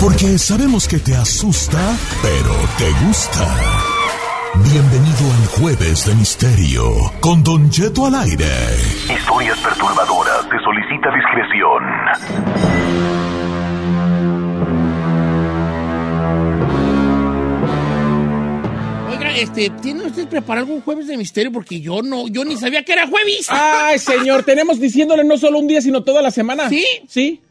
Porque sabemos que te asusta, pero te gusta. Bienvenido al Jueves de Misterio con Don Cheto al aire. Historias perturbadoras. Se solicita discreción. Oiga, este, ¿tiene usted preparado algún jueves de misterio? Porque yo no, yo ni sabía que era jueves. Ay, señor, tenemos diciéndole no solo un día, sino toda la semana. ¿Sí? Sí.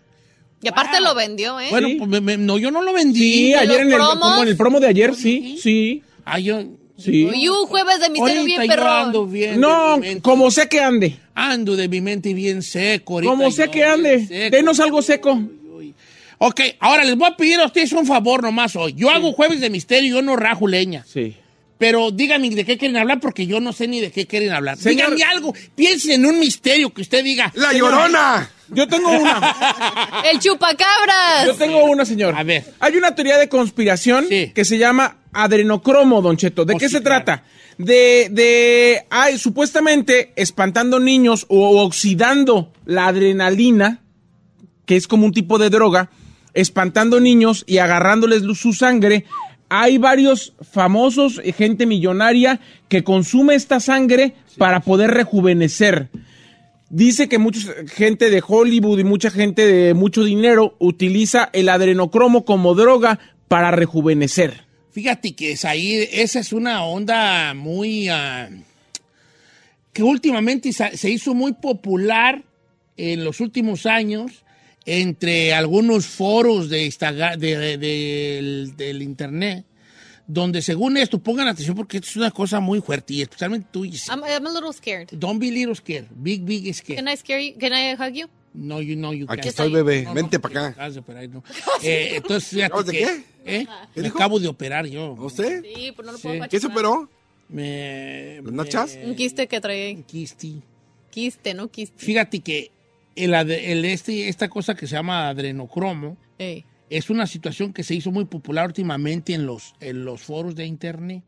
Y aparte lo vendió, ¿eh? Bueno, pues me- me- no, yo no lo vendí. Sí, ¿De ayer en el, promos? como en el promo de ayer, sí, sí, Ah, yo. sí. Y un jueves de misterio Ahorita bien ando bien. No, de mi mente. como sé que ande. Ando de mi mente bien seco. ahorita Como sé que ande. seco. Denos algo seco. Ok, ahora les voy a pedir a ustedes un favor nomás hoy. Yo hago jueves de misterio y yo no rajo leña. Sí. Pero díganme de qué quieren hablar porque yo no sé ni de qué quieren hablar. Señor- Díganme algo. Piensen en un misterio que usted diga. ¡La llorona! Yo tengo una. ¡El chupacabras! Yo tengo una, señor. A ver. Hay una teoría de conspiración Sí. que se llama adrenocromo, Don Cheto. ¿De Oh, qué sí, se claro. trata? De, de, hay supuestamente espantando niños o oxidando la adrenalina, que es como un tipo de droga, espantando niños y agarrándoles su sangre. Hay varios famosos, gente millonaria, que consume esta sangre para poder rejuvenecer. Dice que mucha gente de Hollywood y mucha gente de mucho dinero utiliza el adrenocromo como droga para rejuvenecer. Fíjate que es ahí, esa es una onda muy... ah, que últimamente se hizo muy popular en los últimos años entre algunos foros de Instaga- de- de- del- del internet, donde según esto, pongan atención porque esto es una cosa muy fuerte y especialmente tú. I'm, I'm a little scared. Don't be little scared, big, big scared. Can I scare you? Can I hug you? No, you know you Aquí can't. estoy, bebé. No, no, Vente porque para acá. de no. Eh, entonces, fíjate ¿Acabas de que- qué? ¿eh? ¿Qué Me dijo? acabo de operar yo. ¿Usted? Sí, pero no lo Sí. puedo ¿Qué machucar. superó? Me, ¿Las nachas? Un quiste que traía ahí. Quiste. Quiste, ¿no? Quiste. Fíjate que el, este, esta cosa que se llama adrenocromo Ey. es una situación que se hizo muy popular últimamente en los, en los foros de internet.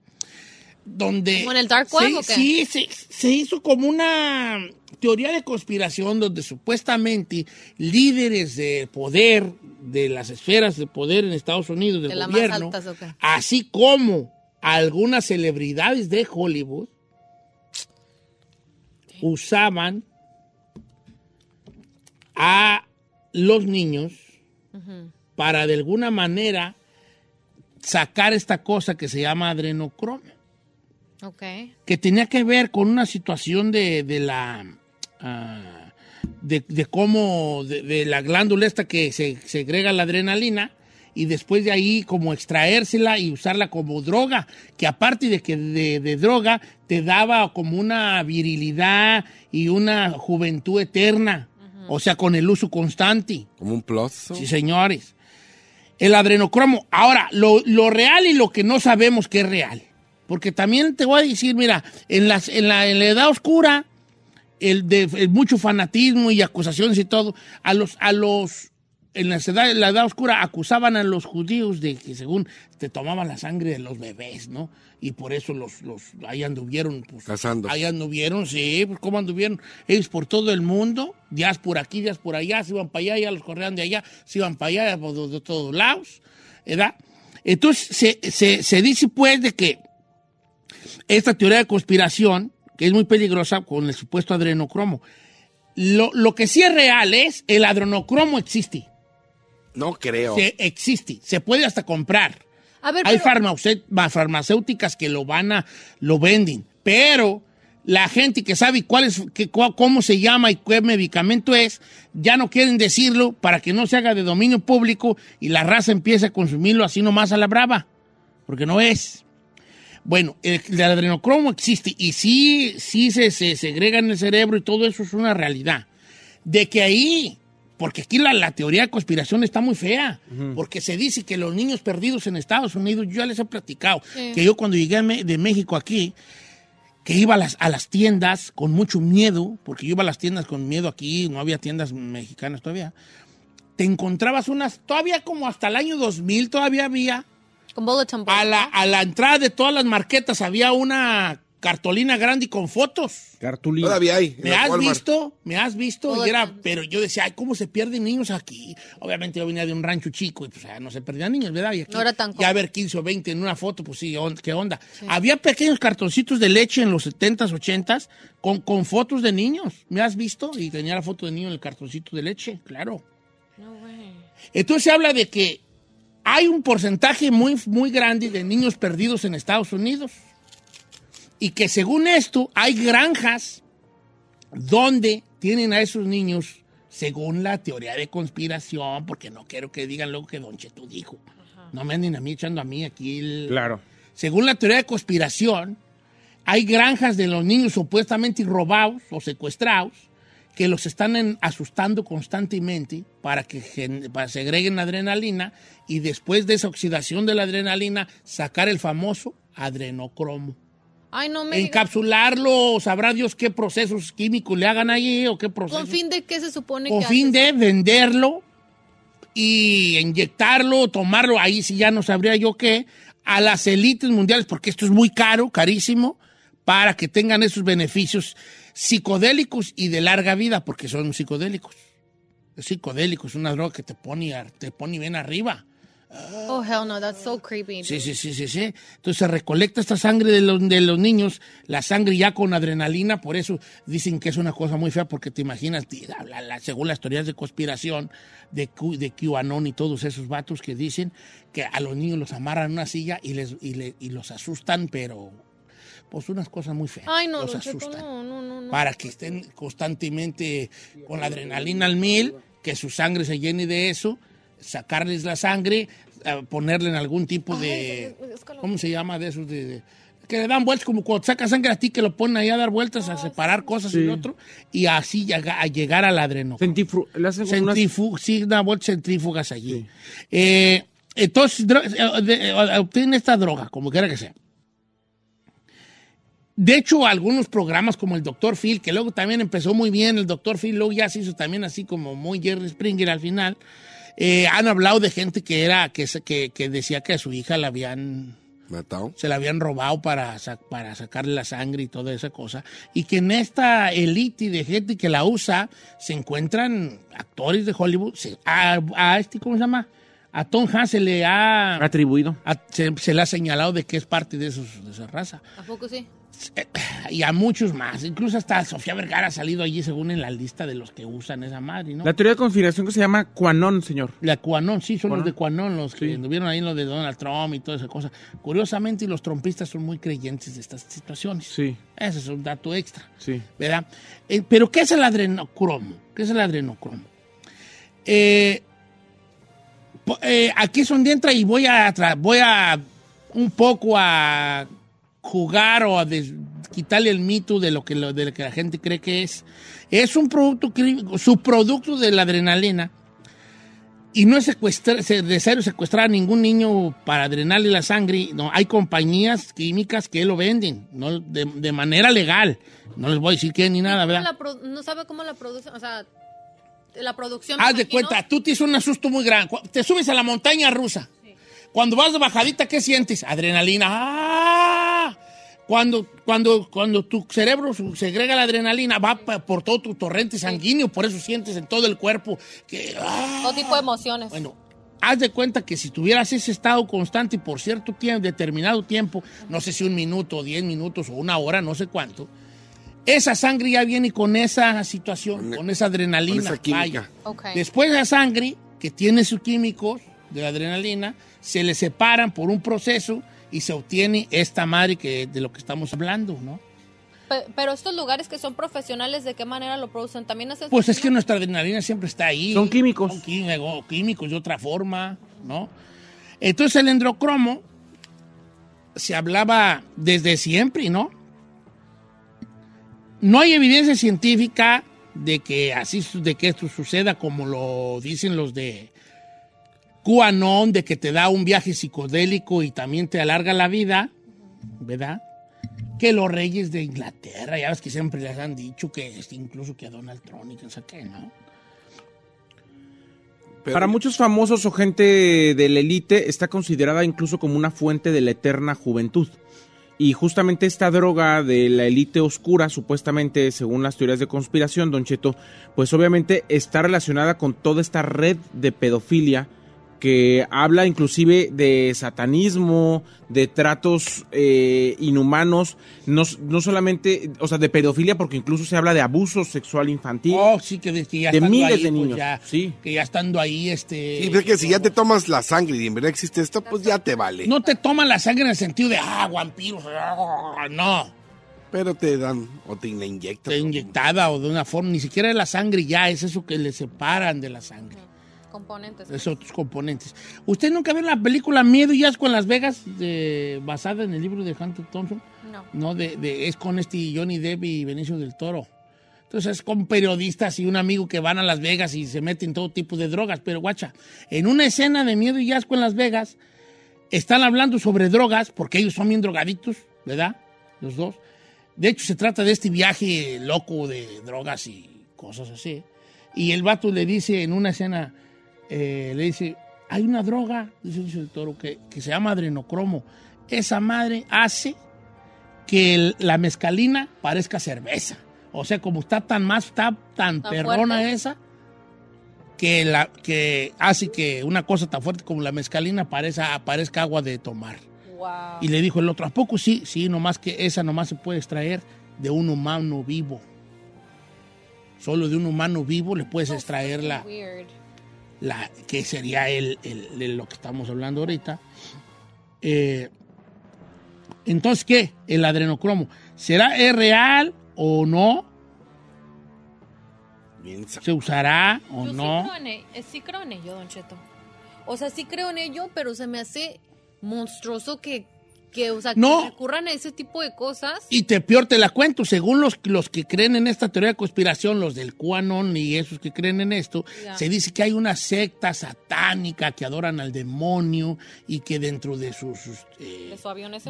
Donde ¿Como en el Dark Web sí, se, se hizo como una teoría de conspiración donde supuestamente líderes de poder, de las esferas de poder en Estados Unidos, del De gobierno, así como algunas celebridades de Hollywood usaban a los niños para de alguna manera sacar esta cosa que se llama adrenocromo, que tenía que ver con una situación de, de la... ah, de, de cómo, de, de la glándula esta que se segrega la adrenalina y después de ahí como extraérsela y usarla como droga, que aparte de que de, de droga te daba como una virilidad y una juventud eterna, o sea, con el uso constante. Como un plus. Sí, señores. El adrenocromo. Ahora, lo, lo real y lo que no sabemos que es real. Porque también te voy a decir, mira, en, las, en, la, en la edad oscura, el de el mucho fanatismo y acusaciones y todo, a los, a los, en la edad, en la edad oscura acusaban a los judíos de que según te tomaban la sangre de los bebés, ¿no? Y por eso los, los ahí anduvieron, pues, Cazando. ahí anduvieron, sí, pues cómo anduvieron ellos por todo el mundo, días por aquí, días por allá, se iban para allá, ya los corrían de allá, se iban para allá, de, de todos lados, ¿verdad? Entonces se, se, se dice pues de que esta teoría de conspiración, que es muy peligrosa con el supuesto adrenocromo, Lo, lo que sí es real es el adrenocromo existe. No creo. Se existe. Se puede hasta comprar. A ver, Hay pero- farmacéuticas que lo van a, lo venden, pero la gente que sabe cuál es, que, cómo se llama y qué medicamento es, ya no quieren decirlo para que no se haga de dominio público y la raza empiece a consumirlo así nomás a la brava, porque no es. Bueno, el, el adrenocromo existe y sí, sí se, se segrega en el cerebro y todo eso es una realidad. De que ahí, porque aquí la, la teoría de conspiración está muy fea, porque se dice que los niños perdidos en Estados Unidos, yo ya les he platicado, Sí. que yo cuando llegué de México aquí, que iba a las, a las tiendas con mucho miedo, porque yo iba a las tiendas con miedo aquí, no había tiendas mexicanas todavía, te encontrabas unas, todavía como hasta el año 2000 todavía había, Con bulletin board, a la, a la entrada de todas las marquetas había una cartolina grande y con fotos. Cartulina. Todavía hay. ¿Me has Walmart. visto? ¿Me has visto? Y era, pero yo decía, ay, ¿cómo se pierden niños aquí? Obviamente yo venía de un rancho chico y pues ah, no se perdían niños, ¿verdad? Y aquí, No era tan Ya ver 15 o 20 en una foto, pues sí, on- ¿qué onda? Había pequeños cartoncitos de leche en los 70s, 80s con, con fotos de niños. ¿Me has visto? Y tenía la foto de niño en el cartoncito de leche, claro. No way. Entonces se habla de que hay un porcentaje muy, muy grande de niños perdidos en Estados Unidos. Y que según esto hay granjas donde tienen a esos niños, según la teoría de conspiración, porque no quiero que digan luego que Don Cheto dijo. No me anden a mí echando a mí aquí el... Claro. Según la teoría de conspiración, hay granjas de los niños supuestamente robados o secuestrados que los están en- asustando constantemente para que gen- para segreguen adrenalina y después de esa oxidación de la adrenalina sacar el famoso adrenocromo. Ay, no me digas. Encapsularlo, sabrá Dios qué procesos químicos le hagan allí o qué procesos. ¿Con fin de qué se supone Con que fin haces? de venderlo y inyectarlo, tomarlo, ahí sí ya no sabría yo qué, a las élites mundiales, porque esto es muy caro, carísimo, para que tengan esos beneficios psicodélicos y de larga vida, porque son psicodélicos. Es psicodélico, es una droga que te pone, te pone bien arriba. Oh, hell no, that's so creepy. Sí, sí, sí, sí, sí. Entonces se recolecta esta sangre de los, de los niños, la sangre ya con adrenalina, por eso dicen que es una cosa muy fea, porque te imaginas, ti- la- la- la- según las teorías de conspiración de, Q, de QAnon y todos esos vatos que dicen que a los niños los amarran en una silla y, les, y, le- y los asustan, pero pues unas cosas muy feas. Ay, no, los asustan no, no, no. para que estén constantemente con la adrenalina al mil, que su sangre se llene de eso, sacarles la sangre, eh, ponerle en algún tipo de... Ay, es ¿Cómo se llama de esos? De, de- que le dan vueltas, como cuando saca sangre a ti, que lo ponen ahí a dar vueltas, a separar cosas y Sí. otro, y así llega- a llegar al unas- Centrifu- sí, una vuelta centrífugas allí. Eh, entonces, eh, obtienen esta droga, como quiera que sea. De hecho, algunos programas como el Dr. Phil, que luego también empezó muy bien, el Dr. Phil luego ya se hizo también así como muy Jerry Springer al final, eh, han hablado de gente que era, que, se- que, que decía que a su hija la habían Matado. se la habían robado para, para sacarle la sangre y toda esa cosa. Y que en esta elite de gente que la usa se encuentran actores de Hollywood. Se- a, a este, ¿cómo se llama? A Tom Hanks se le ha, Atribuido. a- se, se le ha señalado de que es parte de, esos, de esa raza. ¿A poco sí? Y a muchos más. Incluso hasta Sofía Vergara ha salido allí según en la lista de los que usan esa madre, ¿no? La teoría de conspiración que se llama Quanon, señor. La Cuanón, sí, son los de Cuanón, los que Sí. anduvieron ahí en lo de Donald Trump y toda esa cosa. Curiosamente, los trompistas son muy creyentes de estas situaciones. Sí, Ese es un dato extra, sí. ¿verdad? Eh, Pero, ¿qué es el adrenocromo? ¿Qué es el adrenocromo? Eh, eh, aquí es donde entra y voy a, voy a un poco a jugar o a des- quitarle el mito de lo, que, de lo que la gente cree que es. Es un producto, subproducto de la adrenalina y no es secuestra- se- necesario secuestrar a ningún niño para drenarle la sangre. No, hay compañías químicas que lo venden no de, de manera legal. No les voy a decir qué ni nada, ¿Cómo ¿verdad? no sabe cómo la producen, o sea, la producción. Haz de cuenta, tú hizo un asusto muy grande. Te subes a la montaña rusa. Cuando vas de bajadita, ¿qué sientes? Adrenalina. ¡Ah! Cuando, cuando, cuando tu cerebro segrega la adrenalina, va por todo tu torrente sanguíneo, por eso sientes en todo el cuerpo que... ¡ah! Todo tipo de emociones. Bueno, haz de cuenta que si tuvieras ese estado constante por cierto tiempo, determinado tiempo, no sé si un minuto, diez minutos o una hora, no sé cuánto, esa sangre ya viene con esa situación, Con- con esa adrenalina. con esa química. vaya. Ok. Después la sangre, que tiene sus químicos de la adrenalina, se le separan por un proceso y se obtiene esta madre que, de lo que estamos hablando, ¿no? Pe- Pero estos lugares que son profesionales, ¿de qué manera lo producen? ¿También es Pues es que nuestra adrenalina siempre está ahí. Son químicos. Son químicos, químicos de otra forma, ¿no? Entonces el endrocromo se hablaba desde siempre, ¿no? No hay evidencia científica de que así de que esto suceda como lo dicen los de QAnon, de que te da un viaje psicodélico y también te alarga la vida, ¿verdad? Que los reyes de Inglaterra, ya ves que siempre les han dicho que este, incluso que a Donald Trump y que no sé qué, ¿no? Pero- Para muchos famosos o gente de la élite está considerada incluso como una fuente de la eterna juventud. Y justamente esta droga de la élite oscura, supuestamente, según las teorías de conspiración, Don Cheto, pues obviamente está relacionada con toda esta red de pedofilia que habla inclusive de satanismo, de tratos eh, inhumanos, no, no solamente, o sea, de pedofilia, porque incluso se habla de abuso sexual infantil. Oh, sí, que, de- que ya De miles ahí, de pues, niños, ya- sí. Que ya estando ahí, este... Sí, pero es que si ya te tomas la sangre y en verdad existe esto, pues ya te vale. No te toman la sangre en el sentido de, ah, vampiros, ah, no. Pero te dan o te la inyectan. De inyectada o de una forma, ni siquiera es la sangre ya, es eso que le separan de la sangre. Componentes? Esos otros componentes. ¿Usted nunca vio la película Miedo y Asco en Las Vegas, de- basada en el libro de Hunter Thompson? No. No, de, de- es con este Johnny Depp y Benicio del Toro. Entonces es con periodistas y un amigo que van a Las Vegas y se meten todo tipo de drogas. Pero guacha, en una escena de Miedo y Asco en Las Vegas, están hablando sobre drogas, porque ellos son bien drogadictos, ¿verdad? Los dos. De hecho, se trata de este viaje loco de drogas y cosas así. Y el vato le dice en una escena, eh, le dice, hay una droga, dice del Toro, que, que se llama adrenocromo. Esa madre hace que el- la mezcalina parezca cerveza. O sea, como está tan más, está tan ¿Tan perrona fuerte? esa, que, la, que hace que una cosa tan fuerte como la mezcalina parezca, parezca agua de tomar. Wow. Y le dijo el otro, ¿a poco sí? Sí, nomás que esa nomás se puede extraer de un humano vivo. Solo de un humano vivo le puedes extraer la, Weird. La que sería el, el- de lo que estamos hablando ahorita. Eh, entonces, ¿qué? El adrenocromo. ¿Será es real o no? Bien ¿Se usará o Yo no? sí creo, en e- eh, sí creo en ello, Don Cheto. O sea, sí creo en ello, pero se me hace monstruoso que, que o sea, No. que recurran a ese tipo de cosas. Y te peor te la cuento, según los, los que creen en esta teoría de conspiración, los del QAnon y esos que creen en esto, Ya. se dice que hay una secta satánica que adoran al demonio y que dentro de sus... sus, eh,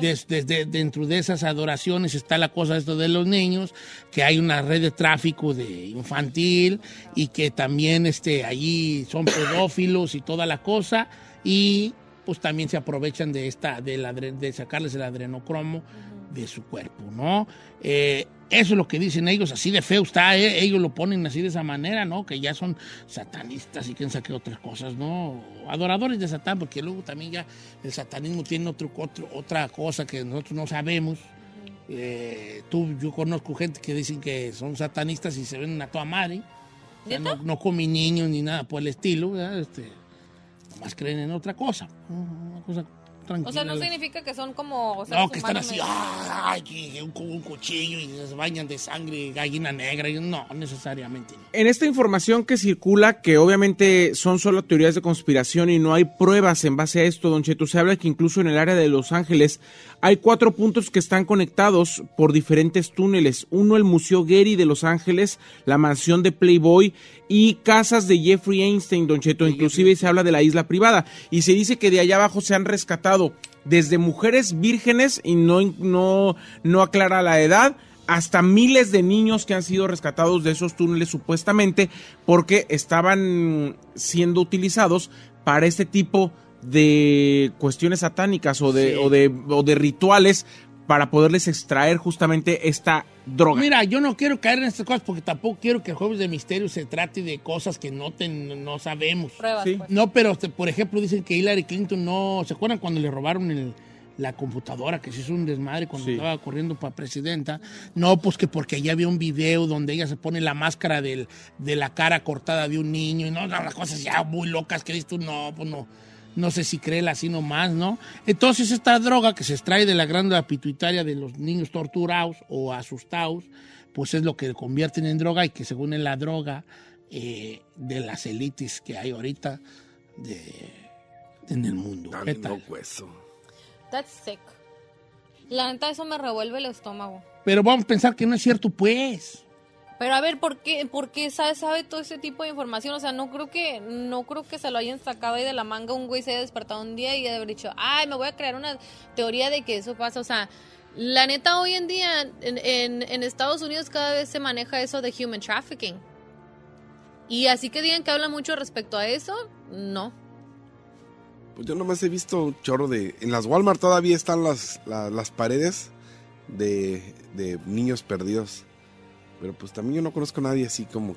De su dentro de esas adoraciones está la cosa esto de los niños, que hay una red de tráfico de infantil y que también este, allí son pedófilos y toda la cosa y pues también se aprovechan de esta de, la de sacarles el adrenocromo de su cuerpo, ¿no? Eh, eso es lo que dicen ellos, así de feo está, ¿eh? ellos lo ponen así de esa manera, ¿no? Que ya son satanistas y quieren sacar otras cosas, ¿no? Adoradores de Satán, porque luego también ya el satanismo tiene otro, otro- otra cosa que nosotros no sabemos. Eh, tú, yo conozco gente que dicen que son satanistas y se ven a toda madre. O sea, ¿Neta? no, no comen niños ni nada por el estilo, ¿verdad? Este, nomás creen en otra cosa. Una cosa tranquila. O sea, no significa que son como. No, que están así, medio- ay, un, un cuchillo y se bañan de sangre, gallina negra. No, necesariamente no. En esta información que circula, que obviamente son solo teorías de conspiración y no hay pruebas en base a esto, Don Cheto, se habla que incluso en el área de Los Ángeles hay cuatro puntos que están conectados por diferentes túneles. Uno, el Museo Getty de Los Ángeles, la mansión de Playboy y casas de Jeffrey Einstein, Don Cheto. Inclusive se habla de la isla privada y se dice que de allá abajo se han rescatado desde mujeres vírgenes y no, no, no aclara la edad hasta miles de niños que han sido rescatados de esos túneles supuestamente porque estaban siendo utilizados para este tipo de cuestiones satánicas o de, Sí. o de, o de rituales para poderles extraer justamente esta droga. Mira, yo no quiero caer en estas cosas porque tampoco quiero que el Jueves de Misterio se trate de cosas que no, ten- no sabemos. Pruebas, Sí. pues. No, pero este, por ejemplo dicen que Hillary Clinton no... ¿Se acuerdan cuando le robaron el, la computadora, que se hizo un desmadre cuando Sí. estaba corriendo para presidenta. No, pues que porque allá había un video donde ella se pone la máscara del- de la cara cortada de un niño y no, no, las cosas ya muy locas que dices tú, no, pues no. No sé si créela así nomás, ¿no? Entonces esta droga que se extrae de la glándula pituitaria de los niños torturados o asustados, pues es lo que convierten en droga y que según es la droga eh, de las élites que hay ahorita de- en el mundo. ¿Qué tal? hueso. That's sick. La neta, eso me revuelve el estómago. Pero vamos a pensar que no es cierto, pues. Pero a ver, ¿por qué, por qué sabe, sabe todo ese tipo de información? O sea, no creo que no creo que se lo hayan sacado ahí de la manga un güey se haya despertado un día y haya dicho, ay, me voy a crear una teoría de que eso pasa. O sea, la neta hoy en día en, Estados Unidos cada vez se maneja eso de human trafficking. Y así que digan que hablan mucho respecto a eso, no. Pues yo nomás he visto un chorro de... En las Walmart todavía están las, la- las paredes de, de niños perdidos. Pero pues también yo no conozco a nadie así como...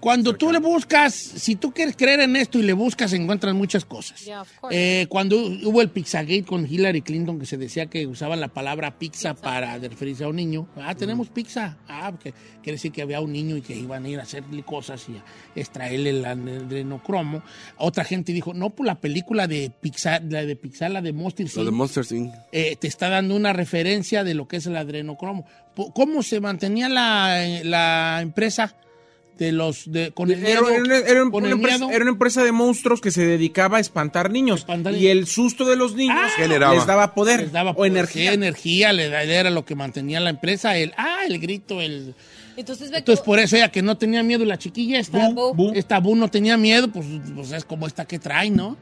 Cuando tú le buscas, si tú quieres creer en esto y le buscas, encuentras muchas cosas. Yeah. Eh, cuando hubo el Pizzagate con Hillary Clinton, que se decía que usaban la palabra pizza, para referirse a un niño. Ah, tenemos pizza. Ah, porque quiere decir que había un niño y que iban a ir a hacerle cosas y a extraerle el adrenocromo. Otra gente dijo, no, pues la película de Pixar, la de Pixar, la de Monster Lo de Inc., Monsters Inc. eh, te está dando una referencia de lo que es el adrenocromo. ¿Cómo se mantenía la, la empresa de los de con el Era, miedo? era- era un- con una el empresa, miedo? era una empresa de monstruos que se dedicaba a espantar niños. Espantar y el susto de los niños Ah, Generaba. les daba poder Les daba o poder, energía. energía, le da- era lo que mantenía la empresa. El, ah, el grito, el. Entonces, ve Entonces, que- por eso ella que no tenía miedo, la chiquilla esta, Bu, bu. esta Bu no tenía miedo, pues, pues es como esta que trae, ¿no?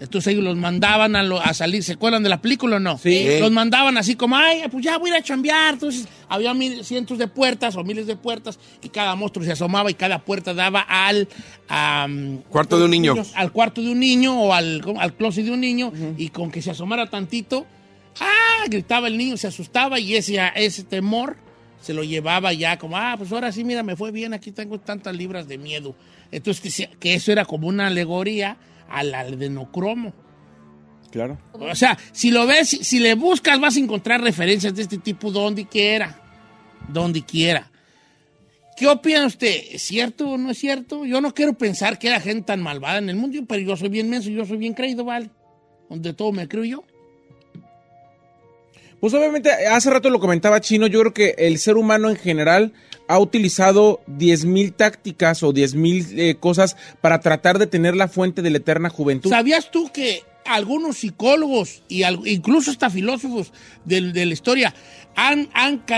Entonces ellos los mandaban a, lo- a salir, ¿se acuerdan de la película o no? Sí. Los mandaban así como, ay, pues ya voy a ir a chambear. Entonces había mil, cientos de puertas o miles de puertas y cada monstruo se asomaba y cada puerta daba al... am, Cuarto de un niño. al cuarto de un niño o al, al closet de un niño y con que se asomara tantito, ¡ah! gritaba el niño, se asustaba y ese, ese temor se lo llevaba ya como, ah, pues ahora sí, mira, me fue bien, aquí tengo tantas libras de miedo. Entonces, que, que eso era como una alegoría al adrenocromo. Claro. O sea, si lo ves, si, le buscas, vas a encontrar referencias de este tipo donde quiera. Donde quiera. ¿Qué opina usted? ¿Es cierto o no es cierto? Yo no quiero pensar que hay gente tan malvada en el mundo, pero yo soy bien menso, yo soy bien creído, ¿vale? Donde todo me creo yo. Pues obviamente, hace rato lo comentaba Chino, yo creo que el ser humano en general ha utilizado 10.000 tácticas o 10.000 eh, cosas para tratar de tener la fuente de la eterna juventud. ¿Sabías tú que algunos psicólogos y al- incluso hasta filósofos de, la historia han,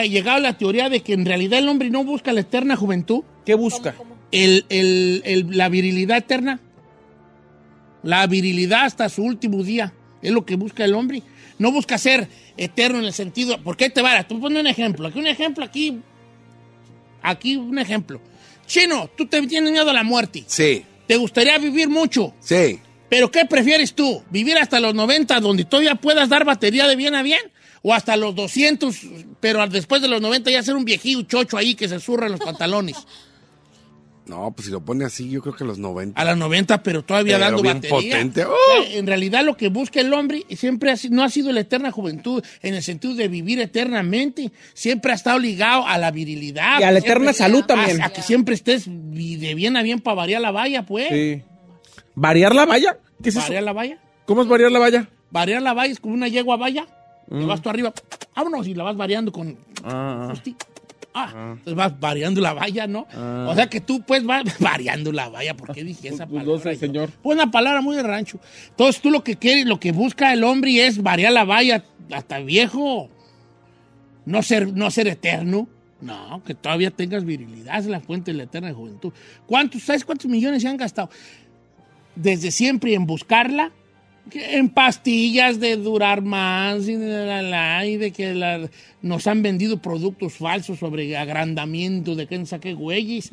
llegado a la teoría de que en realidad el hombre no busca la eterna juventud? ¿Qué busca? el- el- el- la virilidad eterna. La virilidad hasta su último día. Es lo que busca el hombre. No busca ser eterno en el sentido. ¿Por qué te vara? Tú pones un ejemplo. Aquí un ejemplo, aquí. Aquí un ejemplo. Chino, tú te tienes miedo a la muerte. Sí, Te gustaría vivir mucho. sí. ¿Pero qué prefieres tú? ¿Vivir hasta los 90 donde todavía puedas dar batería de bien a bien? ¿O hasta los 200, pero después de los 90 ya ser un viejillo chocho ahí que se zurra en los pantalones? No, pues si lo pone así, yo creo que a los 90. A las 90, pero todavía Pero dando bien batería. potente. O sea, en realidad lo que busca el hombre siempre ha no ha sido la eterna juventud en el sentido de vivir eternamente. Siempre ha estado ligado a la virilidad. Y a la Siempre- eterna salud también. A, a que siempre estés de bien a bien para variar la valla, pues. Sí. ¿Variar la valla? ¿Qué es eso? ¿Variar la valla? ¿Cómo es variar la valla? Variar la valla es como una yegua valla. Mm. vas tú arriba, vámonos, y la vas variando con... Ah, Hosti- Ah, entonces vas variando la valla, ¿no? O sea que tú pues vas variando la valla. ¿Por qué dije esa Pues, palabra? no sé, yo? señor. Pues una palabra muy de rancho. Entonces tú lo que quieres, lo que busca el hombre es variar la valla hasta viejo. No ser, no ser eterno. No, que todavía tengas virilidad, es la fuente de la eterna juventud. ¿Cuántos, sabes cuántos millones se han gastado? Desde siempre en buscarla, en pastillas de durar más y de, la, la, y de que la- nos han vendido productos falsos sobre agrandamiento de quién sabe qué güeyes.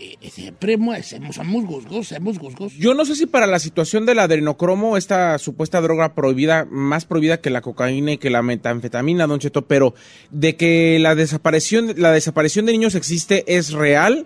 Eh, siempre hemos- somos, gusgos, somos. Yo no sé si para la situación del adrenocromo, esta supuesta droga prohibida, más prohibida que la cocaína y que la metanfetamina, Don Cheto, pero de que la desaparición, la desaparición de niños existe es real.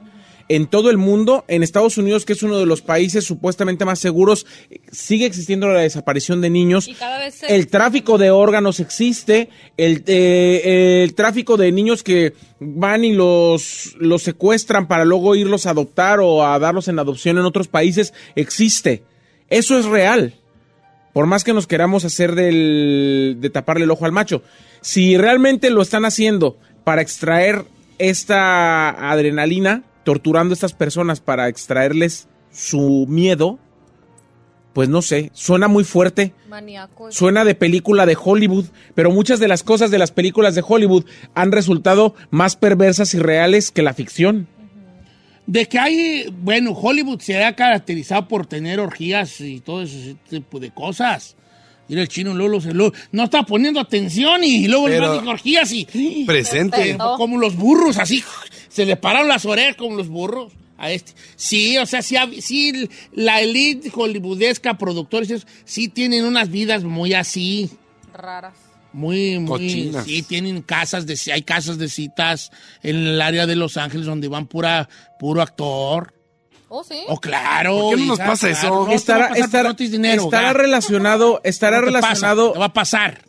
En todo el mundo. En Estados Unidos, que es uno de los países supuestamente más seguros, sigue existiendo la desaparición de niños. Y cada vez se- El tráfico de órganos existe, el, eh, el tráfico de niños que van y los, los secuestran para luego irlos a adoptar o a darlos en adopción en otros países existe. Eso es real. Por más que nos queramos hacer del, de taparle el ojo al macho. Si realmente lo están haciendo para extraer esta adrenalina, torturando a estas personas para extraerles su miedo, pues no sé, suena muy fuerte. Maníaco. Suena de película de Hollywood, pero muchas de las cosas de las películas de Hollywood han resultado más perversas y reales que la ficción. De que hay, bueno, Hollywood se ha caracterizado por tener orgías y todo ese tipo de cosas. Mira el chino Lolo se lo, no está poniendo atención y luego le orgías y Presente. Como los burros, así se le pararon las orejas como los burros a este. Sí, o sea, sí, la elite hollywoodesca, productores, sí tienen unas vidas muy así, Raras. muy, muy, Cochinas. sí, tienen casas de, hay casas de citas en el área de Los Ángeles donde van pura, puro actor. Oh, sí. Oh, claro. ¿Por qué no nos hija, pasa claro. eso? No, estará estará- no dinero, estará relacionado, estará No te pasa, relacionado te va a pasar.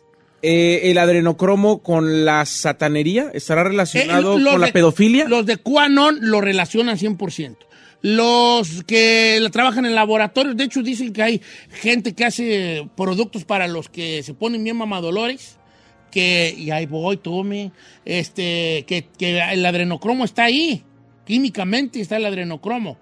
Eh, el adrenocromo con la satanería, estará relacionado Eh, con la pedofilia. Los de QAnon lo relacionan 100%. Los que trabajan en laboratorios, de hecho dicen que hay gente que hace productos para los que se ponen bien mamadolores, que, y ahí voy, tome, este, que, que el adrenocromo está ahí, químicamente está el adrenocromo,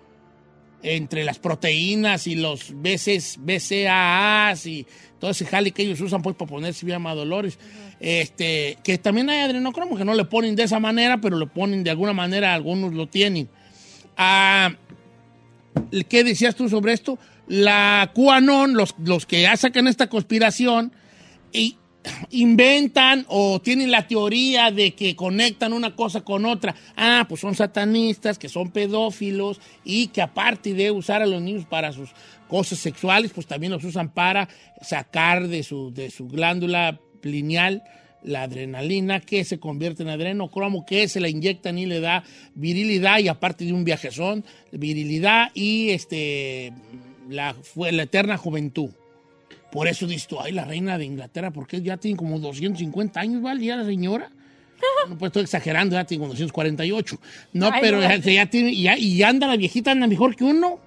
entre las proteínas y los BCs, BCAAs y todo ese jale que ellos usan pues para ponerse bien mamadolores. Este, que también hay adrenocromo, que no le ponen de esa manera, pero le ponen de alguna manera, algunos lo tienen. Ah, ¿Qué decías tú sobre esto? La QAnon, los, los que sacan esta conspiración, y inventan o tienen la teoría de que conectan una cosa con otra. Ah, pues son satanistas, que son pedófilos y que aparte de usar a los niños para sus cosas sexuales, pues también los usan para sacar de su, de su glándula lineal la adrenalina que se convierte en adrenocromo, que se la inyectan y le da virilidad y aparte de un viajezón, virilidad y este la, la eterna juventud. Por eso dices tú, ay, la reina de Inglaterra, porque ya tiene como 250 años, ¿vale? Ya la señora. No, pues estoy exagerando, ya tiene como 248. No, Ay, pero no. ya, ya tiene, y ya, y ya anda la viejita, anda mejor que uno.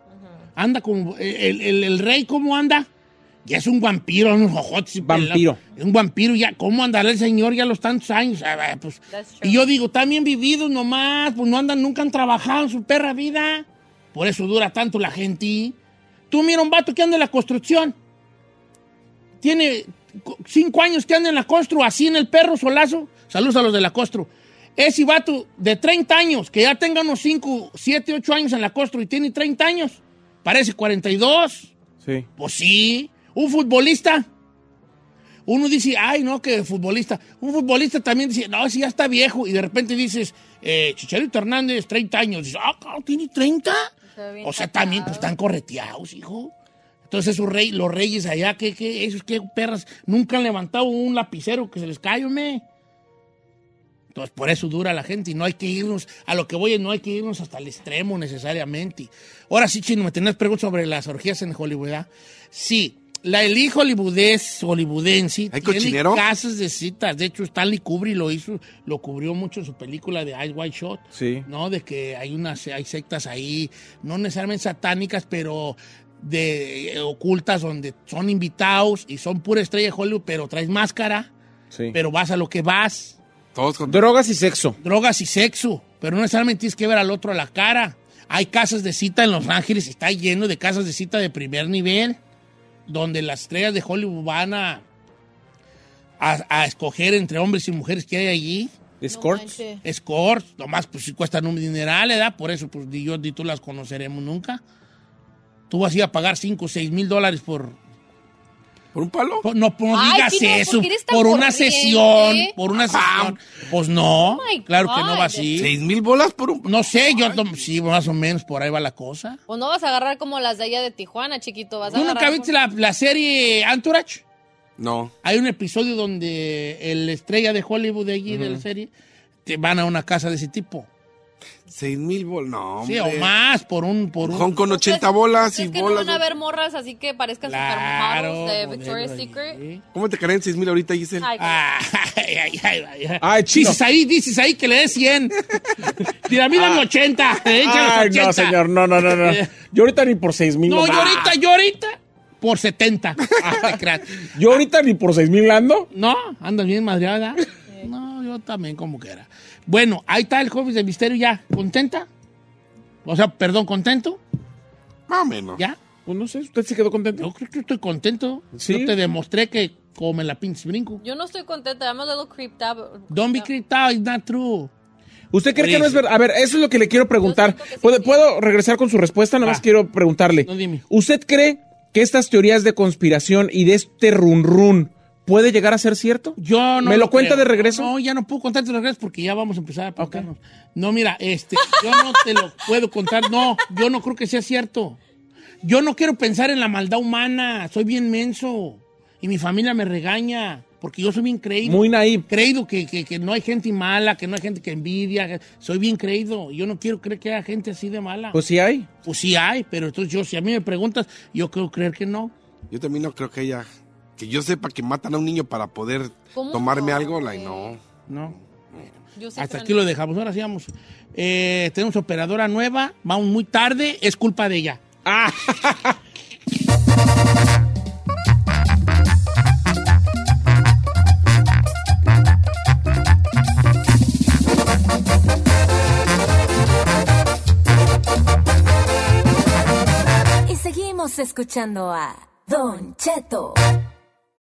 Anda como, el, el- el rey, ¿cómo anda? Ya es un vampiro, ojotes. y Vampiro. Es un vampiro, ya, ¿cómo andará el señor ya a los tantos años? Ah, pues, y yo digo, también vividos nomás, pues no andan, nunca han trabajado en su perra vida. Por eso dura tanto la gente. Tú mira un vato que anda en la construcción. Tiene co- cinco años que anda en la constru, así en el perro solazo. Saludos a los de la constru. Ese vato de 30 años, que ya tenga unos 5, 7, 8 años en la constru y tiene 30 años, parece 42. Sí. Pues sí, un futbolista. Uno dice, ay, no, que futbolista. Un futbolista también dice, no, si ya está viejo. Y de repente dices, eh, Chicharito Hernández, 30 años. Dices, ah, cabrón, ¿tiene 30? Se ve bien O sea, también pues, están correteados, hijo. Entonces esos rey, los reyes allá, que, que esos que perras, nunca han levantado un lapicero que se les cae, hombre. Entonces, por eso dura la gente y no hay que irnos, a lo que voy, no hay que irnos hasta el extremo necesariamente. Ahora sí, Chino, me tenías preguntas sobre las orgías en Hollywood, ¿verdad? Sí, la elite hollywoodés, hollywoodense, ¿Hay tiene cochinero? casas de citas. De hecho, Stanley Kubrick lo hizo, lo cubrió mucho en su película de Ice White Shot. Sí. ¿no? De que hay unas, hay sectas ahí, no necesariamente satánicas, pero de eh, ocultas donde son invitados y son pura estrella de Hollywood, pero traes máscara, Sí. pero vas a lo que vas, Todos con... Drogas y sexo. drogas y sexo, pero no necesariamente tienes que ver al otro a la cara. Hay casas de cita en Los Ángeles, está lleno de casas de cita de primer nivel, donde las estrellas de Hollywood van a, a, a escoger entre hombres y mujeres que hay allí. Escorts. manches. Escorts, nomás pues si cuestan un dineral, ¿verdad? Por eso pues ni yo ni tú las conoceremos nunca. Tú vas a ir a pagar 5 o 6 mil dólares por, ¿Por un palo? por- No, no Ay, digas Chino, ¿por eso. Por una corriente? sesión, por una Ah. sesión. Pues no, Oh claro que no va así. ¿Seis mil bolas por un No sé, yo sí, más o menos por ahí va la cosa. Pues no vas a agarrar como las de allá de Tijuana, chiquito. Vas a ¿Tú nunca viste la, la serie Entourage? No. Hay un episodio donde el estrella de Hollywood de allí, de la serie, te van a una casa de ese tipo. Seis mil bolas, no, Sí, hombre. o más por un... Por un Hong con 80 bolas y Es que no bolas. van a ver morras así que parezcan Claro. de Victoria's. Secret. ¿Cómo te caen seis mil ahorita, Giselle? Ay, Ah, ay, ay, ay, ay. Ay, chino. Dices ahí, dices ahí que le des 100. Mira, mírame 80. Échale Ah. Ay, 80. no, señor, no, no, no, no. Yo ahorita ni por seis mil. No, yo ahorita, yo ahorita, por 70. Ah, te creas. Yo ahorita ni por seis mil ando. No, andas bien madreada. No, yo también como que era. Bueno, ahí está el Jueves de Misterio ya. ¿Contenta? O sea, perdón, ¿contento? Más o menos. ¿Ya? Pues no sé, ¿usted se quedó contento? Yo creo que estoy contento. Sí. Yo te demostré que come la pinche brinco. Yo no estoy contenta, I'm a little creeped out. Don't be creeped out, it's not true. ¿Usted cree que no es verdad? A ver, eso es lo que le quiero preguntar. Sí, ¿Puedo, regresar con su respuesta? Nada más quiero preguntarle. No, dime. ¿Usted cree que estas teorías de conspiración y de este run run puede llegar a ser cierto? Yo no ¿Me lo cuenta creo. de regreso? No, ya no puedo contarte de regreso porque ya vamos a empezar a apuntarnos. No, mira, este, yo no te lo puedo contar. No, yo no creo que sea cierto. Yo no quiero pensar en la maldad humana. Soy bien menso. Y mi familia me regaña porque yo soy bien creído. Muy naive. creído que, que- que no hay gente mala, que no hay gente que envidia. Soy bien creído. Yo no quiero creer que haya gente así de mala. Pues sí hay. Pues sí hay, pero entonces yo, si a mí me preguntas, yo creo creer que no. Yo también no creo que ella. Que yo sepa que matan a un niño para poder ¿Cómo tomarme no, algo, like, güey? no. No. Yo Hasta aquí lo dejamos. Ahora sí vamos. Eh, tenemos operadora nueva. Vamos muy tarde. Es culpa de ella. Y seguimos escuchando a Don Cheto.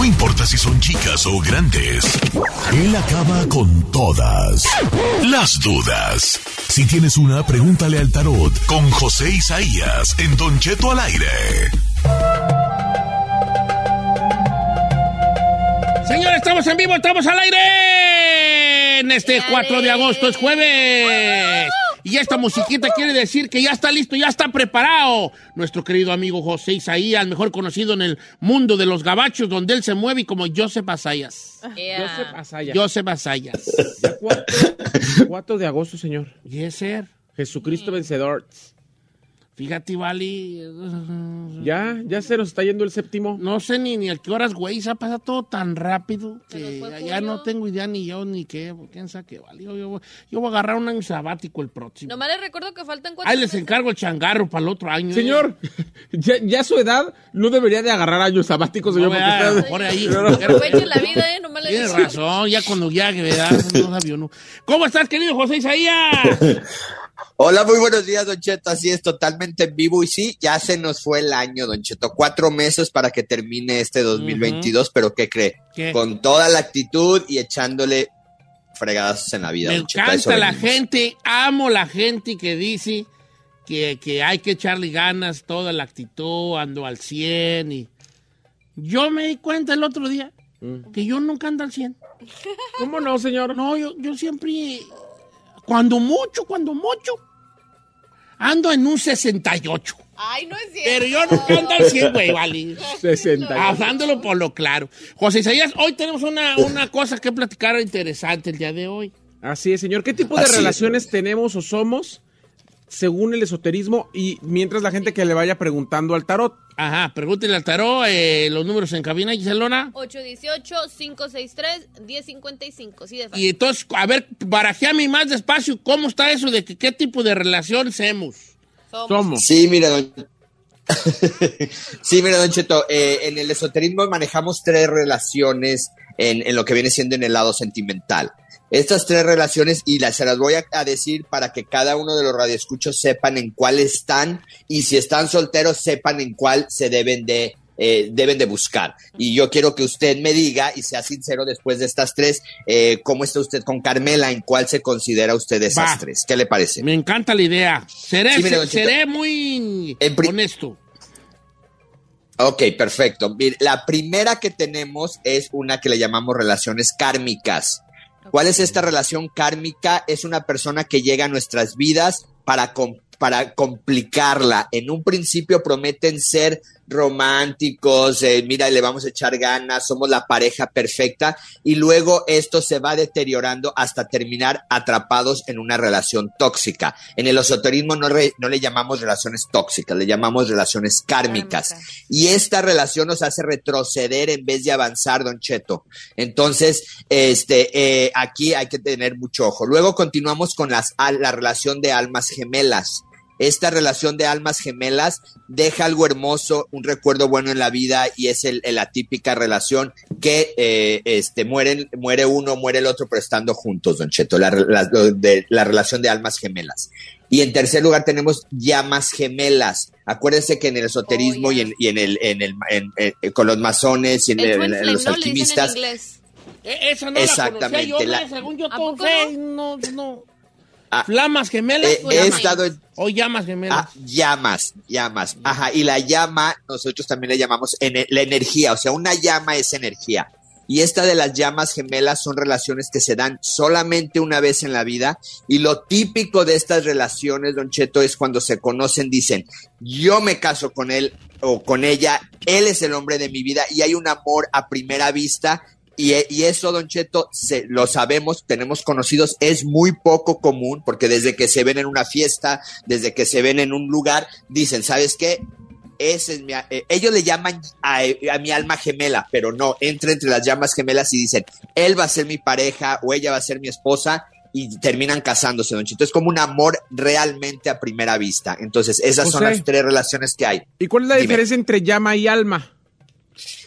No importa si son chicas o grandes, él acaba con todas las dudas. Si tienes una, pregúntale al tarot con José Isaías en Don Cheto al aire. Señores, estamos en vivo, estamos al aire. En este 4 de agosto es jueves. Y esta musiquita quiere decir que ya está listo, ya está preparado. Nuestro querido amigo José Isaías, mejor conocido en el mundo de los gabachos, donde él se mueve como Joseph Asayas. Yeah. Joseph Asaya. Joseph Asayas. Ya 4, 4 de agosto, señor. Yes, sir. Jesucristo vencedor. Fíjate, Vali. Ya, ya se nos está yendo el séptimo. No sé ni, ni a qué horas, güey. Se ha pasado todo tan rápido que ya no tengo idea ni yo ni qué. ¿Quién sabe qué, vale? Yo, yo voy- yo voy a agarrar un año sabático el próximo. Nomás les recuerdo que faltan cuatro Ahí les meses. encargo el changarro para el otro año. ¿eh? Señor, ya, ya su edad no debería de agarrar años sabáticos, No, señor. vea, mejor ahí. Aprovechen la vida, ¿eh? Nomás les Tienes razón, ya cuando ya que ¿verdad? no sabía uno. ¿Cómo estás, querido José Isaías? Hola, muy buenos días, Don Cheto. Así es, totalmente en vivo. Y sí, ya se nos fue el año, Don Cheto. Cuatro meses para que termine este 2022, pero ¿qué cree? ¿Qué? Con toda la actitud y echándole fregadas en la vida, Me Don Cheto. Encanta la venimos. gente, amo la gente que dice que, que hay que echarle ganas, toda la actitud, ando al 100 y... Yo me di cuenta el otro día que yo nunca ando al 100. ¿Cómo no, señor? No, yo, yo siempre, cuando mucho, cuando mucho, ando en un 68. Ay, no es cierto. Pero yo nunca ando al 100, güey, vale. 60. Hablándolo por lo claro. José Isaías, hoy tenemos una, una cosa que platicar interesante el día de hoy. Así es, señor. ¿Qué tipo de Así es. relaciones tenemos o somos según el esoterismo y mientras la gente que le vaya preguntando al tarot. Ajá, pregúntele al tarot eh, los números en cabina, Giselona. 818-563-1055. Sí, de fácil. Y entonces, a ver, barajéame más despacio, ¿cómo está eso de que qué tipo de relación hacemos? Somos. Sí, mira, don... sí, mira, Don Cheto, eh, en el esoterismo manejamos tres relaciones en, en lo que viene siendo en el lado sentimental. Estas tres relaciones, y las, se las voy a, a decir para que cada uno de los radioescuchos sepan en cuál están, y si están solteros, sepan en cuál se deben de, eh, deben de buscar. Y yo quiero que usted me diga, y sea sincero después de estas tres, eh, cómo está usted con Carmela, en cuál se considera usted esas Va. tres. ¿Qué le parece? Me encanta la idea. Seré, Sí, mire, seré muy honesto. Ok, perfecto. Mire, la primera que tenemos es una que le llamamos relaciones kármicas. ¿Cuál es esta relación kármica? Es una persona que llega a nuestras vidas para, com- para complicarla. En un principio prometen ser románticos, eh, mira, le vamos a echar ganas, somos la pareja perfecta y luego esto se va deteriorando hasta terminar atrapados en una relación tóxica. En el esoterismo no, re- no le llamamos relaciones tóxicas, le llamamos relaciones kármicas. Y esta relación nos hace retroceder en vez de avanzar, Don Cheto. Entonces, este, eh, aquí hay que tener mucho ojo. Luego continuamos con las, al- la relación de almas gemelas. Esta relación de almas gemelas deja algo hermoso, un recuerdo bueno en la vida y es el, el- la típica relación que eh, este, mueren, muere uno, muere el otro, pero estando juntos, Don Cheto, la, la- de- la relación de almas gemelas. Y en tercer lugar tenemos llamas gemelas. Acuérdense que en el esoterismo Oh, y, en, y en el, en el en- eh, con los masones y en, El los ¿no? Alquimistas. Eh, esa no Exactamente, la conocía yo, la- según yo ¿A todo poco fe, no, no. Ah, ¿Flamas gemelas eh, o he llamas? estado en- O llamas gemelas. Ah, llamas, llamas. Ajá, y la llama, nosotros también le llamamos ene- la energía, o sea, una llama es energía. Y esta de las llamas gemelas son relaciones que se dan solamente una vez en la vida. Y lo típico de estas relaciones, Don Cheto, es cuando se conocen, dicen, yo me caso con él o con ella, él es el hombre de mi vida y hay un amor a primera vista. Y, y eso, Don Cheto, se, lo sabemos, tenemos conocidos, es muy poco común porque desde que se ven en una fiesta, desde que se ven en un lugar, dicen, ¿sabes qué? Ese es mi, a- eh, ellos le llaman a, a mi alma gemela, pero no, entra entre las llamas gemelas y dicen, él va a ser mi pareja o ella va a ser mi esposa y terminan casándose, Don Chito. Es como un amor realmente a primera vista. Entonces, esas son las tres relaciones que hay. ¿Y cuál es la Dime. diferencia entre llama y alma?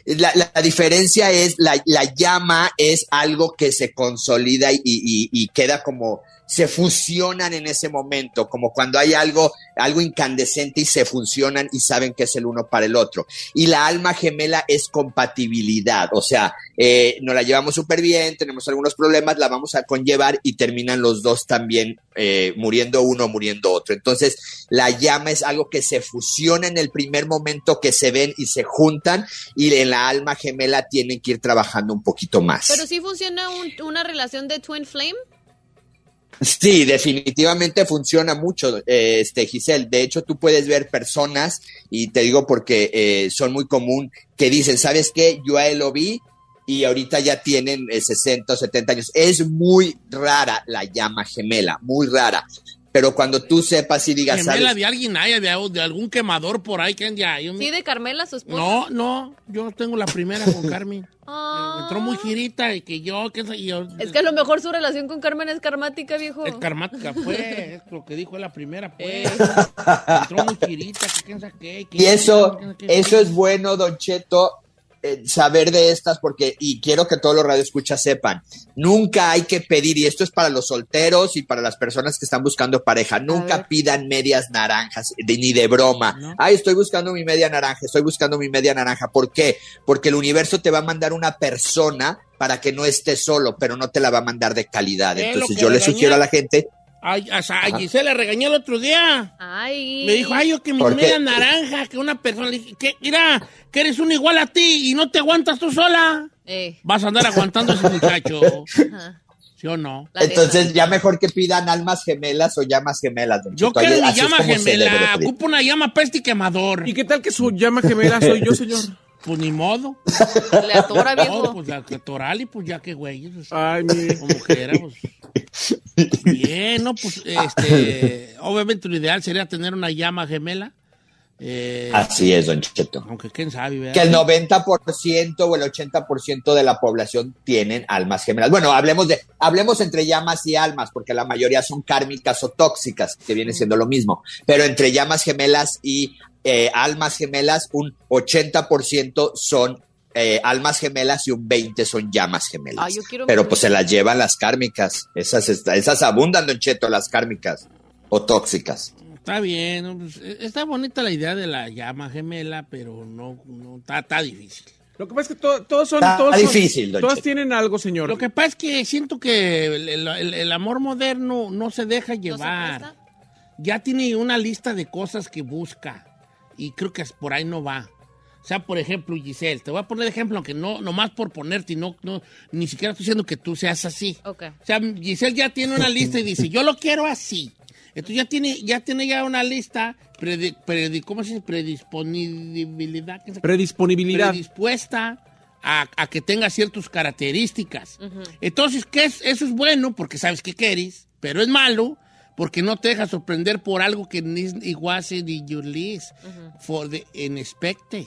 La, la- diferencia es, la, la llama es algo que se consolida y, y- y queda como, se fusionan en ese momento, como cuando hay algo, algo incandescente y se fusionan y saben que es el uno para el otro. Y la alma gemela es compatibilidad, o sea, eh, nos la llevamos súper bien, tenemos algunos problemas, la vamos a conllevar y terminan los dos también eh, muriendo uno, muriendo otro. Entonces, la llama es algo que se fusiona en el primer momento que se ven y se juntan y en la alma gemela tienen que ir trabajando un poquito más. Pero sí funciona un- una relación de twin flame. Sí, definitivamente funciona mucho, eh, este Giselle. De hecho, tú puedes ver personas, y te digo porque eh, son muy común, que dicen, ¿sabes qué? Yo a él lo vi y ahorita ya tienen eh, 60 o 70 años. Es muy rara la llama gemela, muy rara. Pero cuando tú sepas y digas, ¿sabes? de alguien haya, de, de algún quemador por ahí que Sí, de Carmela, su esposa. No, no, yo tengo la primera con Carmen. Ah. Me entró muy girita y que yo, que y yo Es que a lo mejor su relación con Carmen es karmática, viejo. es karmática, pues, es lo que dijo es la primera, pues. Eh. Entró muy girita, que quién sabe qué. que Y eso, eso es bueno, Don Cheto, eh, saber de estas, porque, y quiero que todos los radioescuchas sepan, nunca hay que pedir, y esto es para los solteros y para las personas que están buscando pareja, nunca pidan medias naranjas, de- ni de broma. No. Ay, estoy buscando mi media naranja, estoy buscando mi media naranja. ¿Por qué? Porque el universo te va a mandar una persona para que no estés solo, pero no te la va a mandar de calidad. Entonces yo le sugiero a la gente, Ay, a, a Gisela le regañé el otro día. Ay. Me dijo, ay, yo que mi media naranja, que una persona. Le dije, que, mira, que eres un igual a ti y no te aguantas tú sola. Eh, Vas a andar aguantando a ese muchacho. ajá, ¿Sí o no? la entonces ya mejor que pidan almas gemelas o llamas gemelas. Don Yo quiero mi llama gemela. Ocupo una llama peste y quemador. ¿Y qué tal que su llama gemela soy yo, señor? Pues ni modo. Le atora, No, viejo. pues la que toral y pues ya que güey. pues, Ay, mire. como quiera, pues. Bien, no, pues, este. obviamente lo ideal sería tener una llama gemela. Eh, Así es, Don Cheto. aunque quién sabe, ¿verdad? Que el 90% o el 80% de la población tienen almas gemelas. Bueno, hablemos de, hablemos entre llamas y almas, porque la mayoría son kármicas o tóxicas, que viene siendo lo mismo. Pero entre llamas gemelas y eh, almas gemelas, un 80% son eh, almas gemelas y un 20% son llamas gemelas. Ah, Pero pues se las llevan las kármicas. Esas, esas abundan, Don Cheto, las kármicas o tóxicas. Está bien. Pues, eh, está bonita la idea de la llama gemela, pero no, no está, está difícil. Lo que pasa es que to- todos son. Está todos difícil, Cheto. tienen algo, señor. Lo que pasa es que siento que el, el- el- el amor moderno no se deja ¿No se llevar. ya tiene una lista de cosas que busca y creo que por ahí no va. O sea, por ejemplo, Giselle, te voy a poner de ejemplo, aunque no, nomás por ponerte, y no, no, ni siquiera estoy diciendo que tú seas así. Ok. O sea, Giselle ya tiene una lista y dice, yo lo quiero así. Entonces ya tiene, ya tiene ya una lista, predi- predi- ¿cómo se dice? Predisponibilidad. ¿qué se- Predisponibilidad. predispuesta a, a que tenga ciertas características. Entonces, ¿qué es? eso es bueno porque sabes qué quieres, pero es malo porque no te deja sorprender por algo que ni igual ni your list for the unexpected,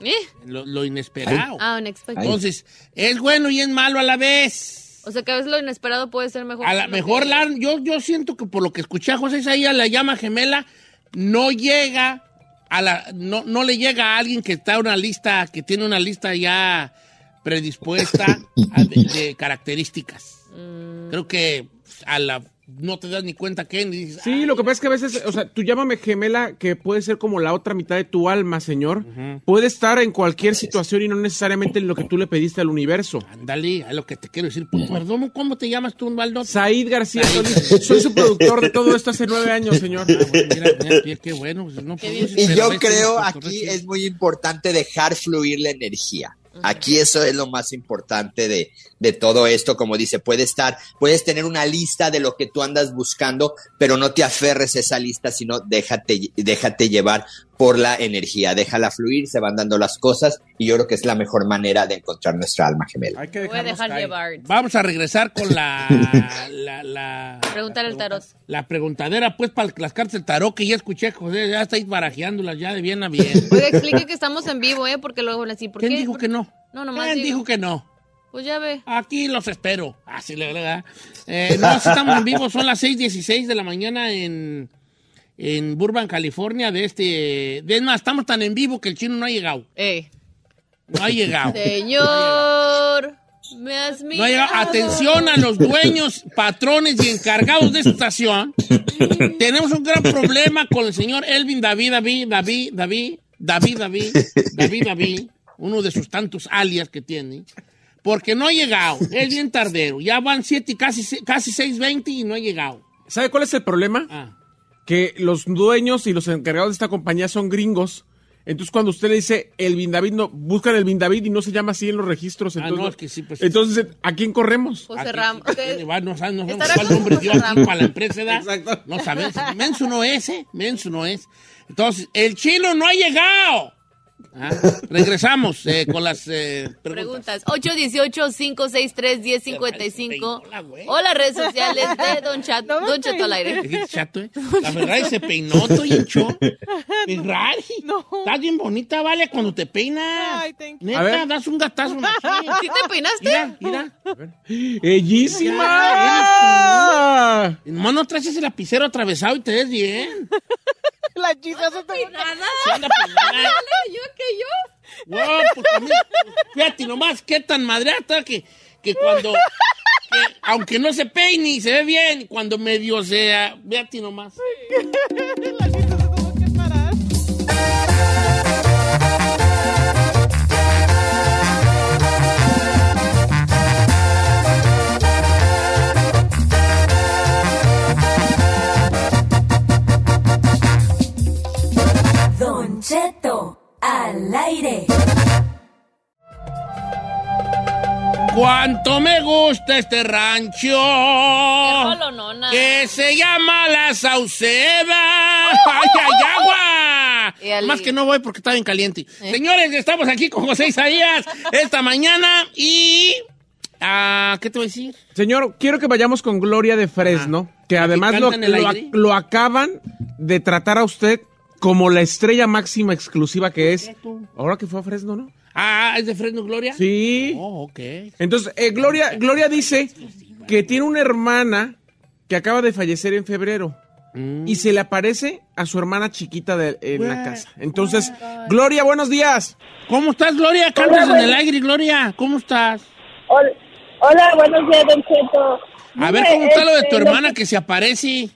¿Eh? lo, lo inesperado. Ah, unexpected. Entonces, es bueno y es malo a la vez. O sea, que a veces lo inesperado puede ser mejor. A lo lo mejor que- la, yo, yo siento que por lo que escuché a José Isaías, la llama gemela no llega a la, no, no le llega a alguien que está en una lista, que tiene una lista ya predispuesta a de, de características. Mm. Creo que a la no te das ni cuenta que ni dices, Sí, lo que pasa es que a veces, o sea, tú llámame gemela, que puede ser como la otra mitad de tu alma, señor. Puede estar en cualquier situación y no necesariamente en lo que tú le pediste al universo. ándale, a lo que te quiero decir. Pues, perdón, ¿cómo te llamas tú, Osvaldo? Said García Solís, soy su productor de todo esto hace nueve años, señor. Ah, bueno, mira, mira, qué bueno. pues, no, pues, Y yo creo aquí es muy importante dejar fluir la energía. Aquí eso es lo más importante de, de todo esto, como dice, puede estar, puedes tener una lista de lo que tú andas buscando, pero no te aferres a esa lista, sino déjate, déjate llevar por la energía, déjala fluir, se van dando las cosas y yo creo que es la mejor manera de encontrar nuestra alma gemela. Hay que Voy a dejarnos dejar caer. llevar. Vamos a regresar con la, la, la, Preguntar al tarot. la preguntadera, pues, para las cartas del tarot, que ya escuché, José, ya estáis barajeándolas ya de bien a bien. Oiga, explique que estamos en vivo, ¿eh? Porque luego decir, ¿por ¿Quién qué? dijo ¿Por- que no? No, nomás ¿Quién digo. dijo que no? Pues ya ve. Aquí los espero. Así la verdad. Eh, no, estamos en vivo, son las 6:16 de la mañana en, en Burbank, California, de este... De, es más, estamos tan en vivo que el chino no ha llegado. Eh. No ha llegado. Señor, me has No ha llegado. mirado. Atención a los dueños, patrones y encargados de esta estación. Tenemos un gran problema con el señor Elvin David, David, David, David, David, David, David, David, uno de sus tantos alias que tiene, porque no ha llegado. Es bien tardero. Ya van siete y casi, casi 6.20 y no ha llegado. ¿Sabe cuál es el problema? Ah. Que los dueños y los encargados de esta compañía son gringos. Entonces, cuando usted le dice el David, no, buscan el David y no se llama así en los registros. Ah, Entonces, no, es que sí, pues- entonces ¿a quién corremos? José Ramos. no sabemos cuál nombre dio aquí para la empresa, ¿verdad? Exacto. No sabemos. Menso no es, ¿eh? Menso no es. Entonces, el chino no ha llegado. Ah, Regresamos eh, con las eh, preguntas. Preguntas. 818-563-1055. Hola, güey. O las redes sociales de Don Chat. Don Chato al aire. Chato, ¿eh? La verdad, se peinó, y hinchó. Es raro. Estás bien bonita, vale, cuando te peinas. Ay, thank you. Neta, A ver. das un gatazo. ¿Sí te peinaste? Mira, mira. ¡Bellísima! Nomás no traes ese lapicero atravesado y te ves bien. La chismosa te Se anda yo que yo. Wow, pues también, fíjate nomás, qué tan madreata que, que cuando, que aunque no se peine y se ve bien, cuando medio sea, fíjate nomás. La chismosa Al aire. Cuánto me gusta este rancho que se llama La Sauceda. ¡Ay, ay, agua! Más que no voy porque está bien caliente. Señores, estamos aquí con José Isaías esta mañana y... ah, ¿Qué te voy a decir? Señor, quiero que vayamos con Gloria de Fresno. Que además lo acaban de tratar a usted como la estrella máxima exclusiva que es. Ahora que fue a Fresno, ¿no? Ah, ¿es de Fresno Gloria? Sí. Oh, ok. Entonces, eh, Gloria, Gloria dice que tiene una hermana que acaba de fallecer en febrero. Y se le aparece a su hermana chiquita de- en la casa. Entonces, Gloria, buenos días. ¿Cómo estás, Gloria? Cantas en el aire, Gloria. ¿Cómo estás? Hola, hola, buenos días, Don Cheto. A ver, ¿cómo está lo de tu este, hermana que se aparece?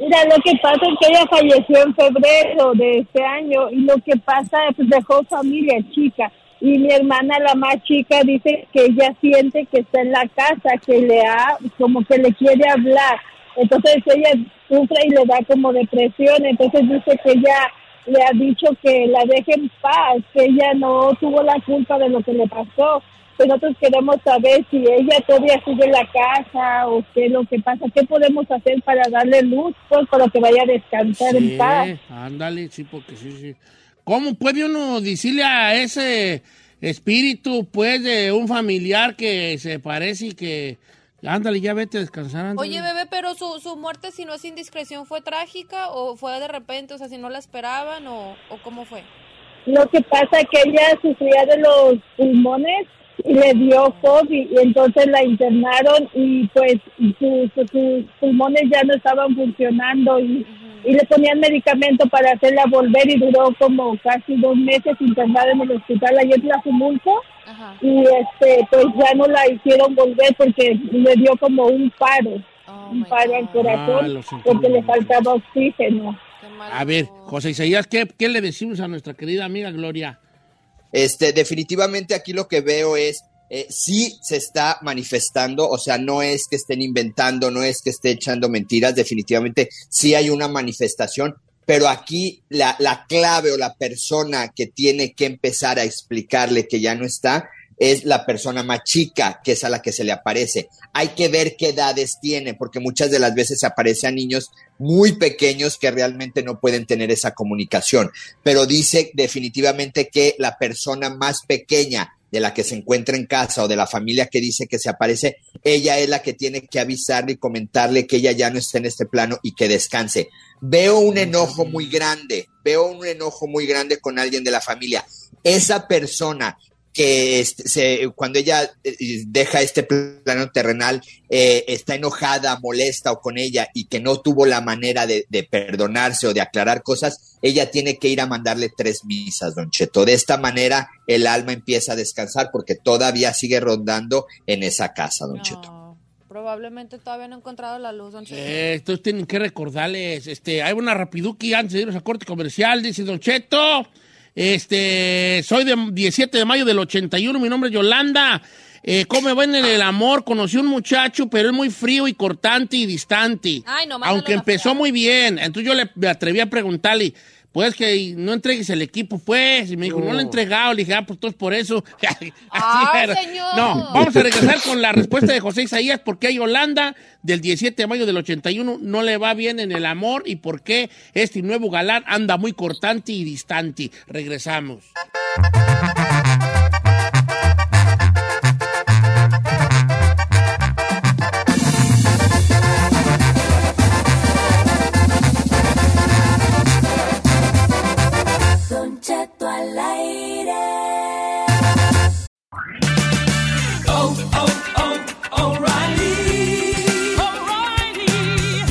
Mira, lo que pasa es que ella falleció en febrero de este año y lo que pasa es que dejó familia chica y mi hermana, la más chica, dice que ella siente que está en la casa, que le ha, como que le quiere hablar. Entonces ella sufre y le da como depresión, entonces dice que ella le ha dicho que la deje en paz, que ella no tuvo la culpa de lo que le pasó. Pues nosotros queremos saber si ella todavía sigue en la casa o qué es lo que pasa, qué podemos hacer para darle luz, pues para que vaya a descansar en paz. Sí, ándale, sí, porque sí, sí. ¿Cómo puede uno decirle a ese espíritu, pues, de un familiar que se parece y que... Ándale, ya vete a descansar, ándale. Oye, bebé, pero su, su muerte, si no es indiscreción, ¿fue trágica o fue de repente? O sea, si no la esperaban o, o cómo fue. Lo que pasa es que ella sufría de los pulmones le dio COVID y entonces la internaron y pues sus, sus pulmones ya no estaban funcionando y, y le ponían medicamento para hacerla volver y duró como casi dos meses internada en el hospital allí en Tlajumulco. Y este pues ya no la hicieron volver porque le dio como un paro, un paro al Ah, corazón siento porque le faltaba oxígeno. A ver, José Isaías, ¿qué, ¿qué le decimos a nuestra querida amiga Gloria? Este, definitivamente aquí lo que veo es, eh, sí se está manifestando, o sea, no es que estén inventando, no es que esté echando mentiras, definitivamente sí hay una manifestación, pero aquí la, la clave o la persona que tiene que empezar a explicarle que ya no está es la persona más chica, que es a la que se le aparece. Hay que ver qué edades tiene, porque muchas de las veces se aparece a niños muy pequeños que realmente no pueden tener esa comunicación. Pero dice definitivamente que la persona más pequeña de la que se encuentra en casa o de la familia que dice que se aparece, ella es la que tiene que avisarle y comentarle que ella ya no está en este plano y que descanse. Veo un enojo muy grande, veo un enojo muy grande con alguien de la familia. Esa persona que este, se, cuando ella eh, deja este plano terrenal eh, está enojada, molesta o con ella y que no tuvo la manera de, de perdonarse o de aclarar cosas, ella tiene que ir a mandarle tres misas, don Cheto. De esta manera el alma empieza a descansar porque todavía sigue rondando en esa casa, don Cheto. Probablemente todavía no he encontrado la luz, don Cheto. Eh, estos tienen que recordarles, este, hay una rapiduki antes de irnos a corte comercial, dice Don Cheto, este, soy de 17 de mayo del 81, mi nombre es Yolanda, eh, ¿cómo me va en el amor? Conocí un muchacho, pero es muy frío y cortante y distante, Ay, no, aunque empezó muy bien, entonces yo le me atreví a preguntarle, pues que no entregues el equipo, pues, y me dijo, no lo he entregado, le dije, ah, pues entonces por eso. Ay, señor. No, vamos a regresar con la respuesta de José Isaías, por qué a Yolanda del 17 de mayo del 81 no le va bien en el amor y por qué este nuevo galán anda muy cortante y distante. Regresamos.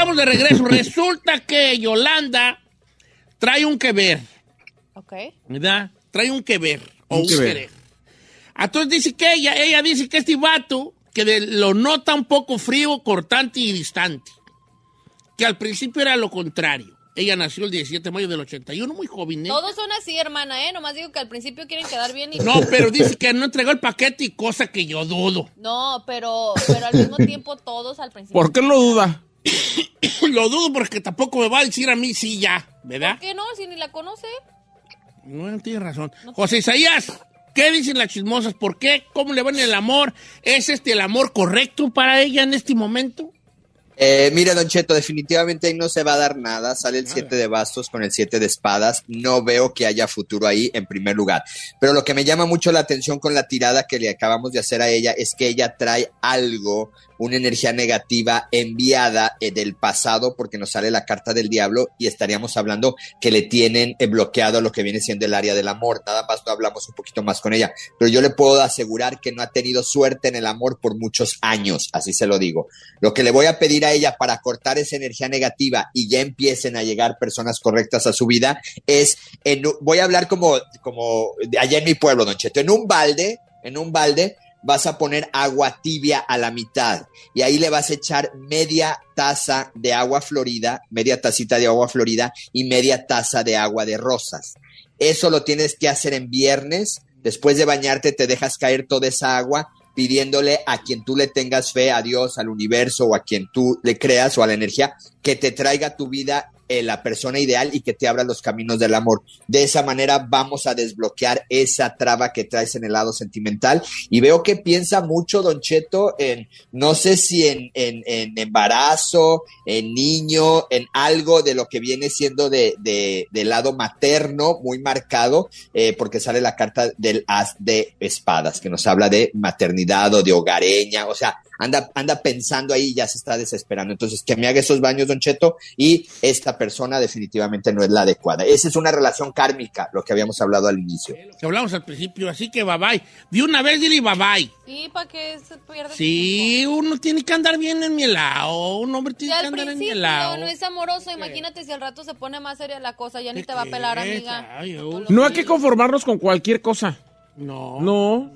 Estamos de regreso. Resulta que Yolanda trae un que ver, Ok. ¿verdad? Trae un que ver o Un un, que ver. querer. Entonces dice que ella, ella dice que este vato, que de- lo nota un poco frío, cortante y distante. Que al principio era lo contrario. Ella nació el 17 de mayo del 81, muy joven. ¿eh? Todos son así, hermana, ¿eh? Nomás digo que al principio quieren quedar bien y... No, pero dice que no entregó el paquete y cosa que yo dudo. No, pero, pero al mismo tiempo todos al principio. ¿Por qué lo duda? lo dudo porque tampoco me va a decir a mí sí ya, ¿verdad? ¿Por qué no? Si ni la conoce. No, tiene razón. José Isaías, ¿qué dicen las chismosas? ¿Por qué? ¿Cómo le va en el amor? ¿Es este el amor correcto para ella en este momento? Eh, mire, Don Cheto, definitivamente ahí no se va a dar nada. Sale el 7 de bastos con el 7 de espadas. No veo que haya futuro ahí, en primer lugar. Pero lo que me llama mucho la atención con la tirada que le acabamos de hacer a ella es que ella trae algo, una energía negativa enviada eh, del pasado, porque nos sale la carta del diablo y estaríamos hablando que le tienen eh, bloqueado lo que viene siendo el área del amor. Nada más no hablamos un poquito más con ella. Pero yo le puedo asegurar que no ha tenido suerte en el amor por muchos años, así se lo digo. Lo que le voy a pedir a ella para cortar esa energía negativa y ya empiecen a llegar personas correctas a su vida es, en, voy a hablar como, como allá en mi pueblo, Don Cheto, en un balde, en un balde vas a poner agua tibia a la mitad y ahí le vas a echar media taza de agua florida, media tacita de agua florida y media taza de agua de rosas. Eso lo tienes que hacer en viernes. Después de bañarte te dejas caer toda esa agua pidiéndole a quien tú le tengas fe, a Dios, al universo o a quien tú le creas o a la energía, que te traiga tu vida eh, la persona ideal y que te abra los caminos del amor. De esa manera vamos a desbloquear esa traba que traes en el lado sentimental. Y veo que piensa mucho, Don Cheto, en, no sé si en, en- embarazo, en niño, en algo de lo que viene siendo de, de- lado materno, muy marcado, eh, porque sale la carta del as de espadas, que nos habla de maternidad o de hogareña, o sea, anda, anda pensando ahí y ya se está desesperando. Entonces, que me haga esos baños, Don Cheto, y esta persona definitivamente no es la adecuada. Esa es una relación kármica, lo que habíamos hablado al inicio. Que hablamos al principio, así que bye bye. De una vez dile bye bye. Sí, para que se pierda. Sí, uno tiene que andar bien en mi lado. Un hombre tiene que andar en mi lado. no es amoroso, imagínate si al rato se pone más seria la cosa, ya ni te va a pelar, amiga. Ay, No hay que conformarnos con cualquier cosa. No. No.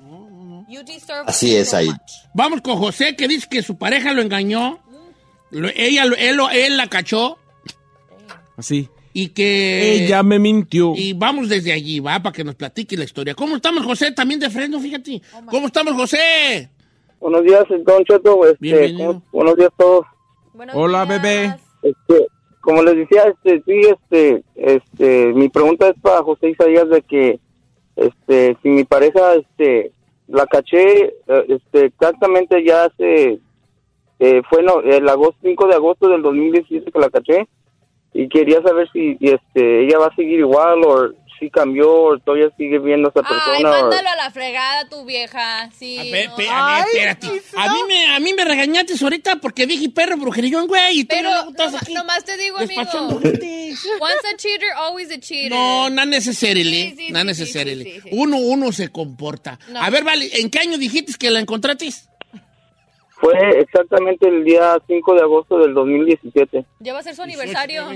You deserve Así es ahí. Vamos con José, que dice que su pareja lo engañó. Lo- ella, lo- él, lo- él la cachó. Así. Y que... Ella me mintió. Y vamos desde allí, va, para que nos platique la historia. ¿Cómo estamos, José? También de freno, fíjate. ¿Cómo estamos, José? Buenos días, Don Cheto. Este, Bienvenido. ¿cómo- buenos días a todos. Hola, bebé. Este, como les decía, este, sí, este, este, mi pregunta es para José Isaías de que, este, si mi pareja, este, la caché, eh, este, exactamente ya hace, eh, fue no, el agosto, 5 de agosto del 2017 que la caché y quería saber si, este, ella va a seguir igual o si cambió todavía sigue viendo a esa Ay, persona. o- mándalo a la fregada, tu vieja. Sí. A ver, no. pe- a ver, espérate. A mí, me, a mí me regañaste ahorita porque dije perro brujería, güey, y Pero noma- aquí nomás te digo, amigo. Once a cheater, always a cheater. No, no necessarily. Sí, sí, no sí, necessarily. sí, sí, sí. Uno, uno se comporta. No. A ver, vale, ¿en qué año dijiste que la encontraste? Fue exactamente el día 5 de agosto del 2017. Ya va a ser su aniversario.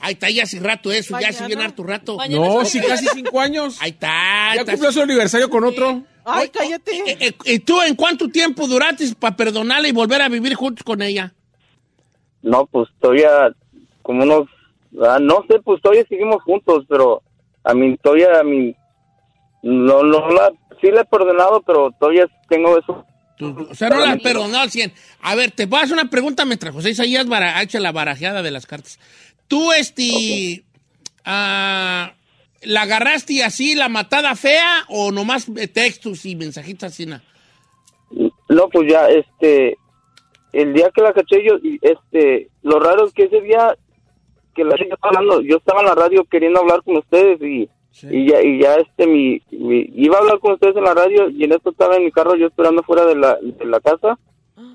Ahí está, ya hace rato eso, ya Mañana. hace bien harto rato. Mañana No, sí, casi cinco años. Ahí está. Ya está. cumplió su aniversario con otro. Ay, cállate. Eh, eh, ¿Y tú en cuánto tiempo duraste para perdonarla y volver a vivir juntos con ella? No, pues todavía como unos, ah, no sé, pues todavía seguimos juntos, pero a mí todavía a mí no, no la, sí la he perdonado, pero todavía tengo eso. O sea, no la has perdonado al 100. A ver, te voy a hacer una pregunta mientras José Isaías ha hecho la barajeada de las cartas. Tú, este, ah, ¿La agarraste así, la matada fea, o nomás textos y mensajitos así? na? No, pues ya, este, el día que la caché yo, este, lo raro es que ese día que la gente estaba hablando, yo estaba en la radio queriendo hablar con ustedes y, y ya, y ya este, mi, mi- iba a hablar con ustedes en la radio y en esto estaba en mi carro yo esperando fuera de la, de la casa.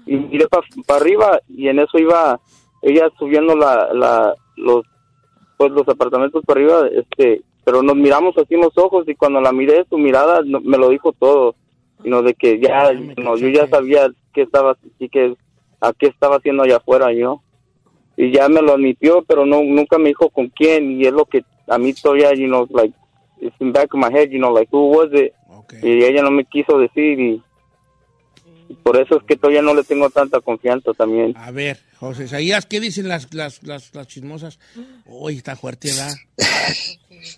Y miré para arriba y en eso iba ella subiendo la, la, los, pues los apartamentos para arriba, este, pero nos miramos así en los ojos y cuando la miré, su mirada no- me lo dijo todo, sino de que ya, no, yo ya sabía que estaba, sí que, a qué estaba haciendo allá afuera yo, y ya me lo admitió, pero no, nunca me dijo con quién, y es lo que a mí todavía, you know, like, it's in back of my head, you know, like, who was it, y ella no me quiso decir, y, y por eso es que todavía no le tengo tanta confianza también. A ver, José Isaías, ¿qué dicen las, las, las, las chismosas? Uy, está fuerte, ¿verdad?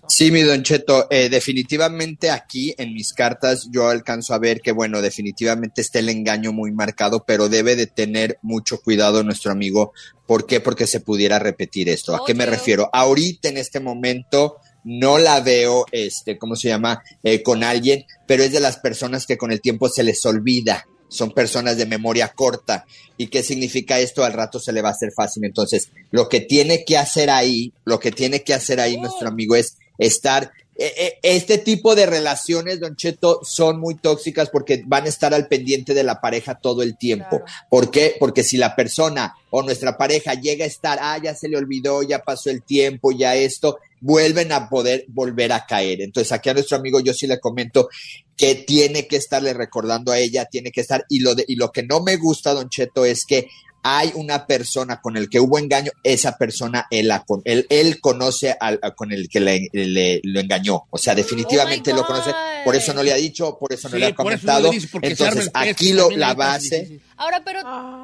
Sí, mi Don Cheto, eh, definitivamente aquí en mis cartas yo alcanzo a ver que, bueno, definitivamente está el engaño muy marcado, pero debe de tener mucho cuidado nuestro amigo. ¿Por qué? Porque se pudiera repetir esto. ¿A qué me refiero? Ahorita en este momento no la veo, este, ¿cómo se llama? Eh, con alguien, pero es de las personas que con el tiempo se les olvida. Son personas de memoria corta. ¿Y qué significa esto? Al rato se le va a hacer fácil. Entonces, lo que tiene que hacer ahí, lo que tiene que hacer ahí nuestro amigo es estar este tipo de relaciones, Don Cheto, son muy tóxicas porque van a estar al pendiente de la pareja todo el tiempo. ¿Por qué? Porque si la persona o nuestra pareja llega a estar, ah, ya se le olvidó, ya pasó el tiempo, ya esto, vuelven a poder volver a caer. Entonces, aquí a nuestro amigo yo sí le comento que tiene que estarle recordando a ella, tiene que estar, y lo, de, y lo que no me gusta, Don Cheto, es que hay una persona con el que hubo engaño, esa persona él, la él, él conoce al, a- con el que le, le- lo engañó. O sea, definitivamente lo conoce. Por eso no le ha dicho, por eso no Sí, le ha no comentado. Entonces, aquí lo, la base. Ahora, pero,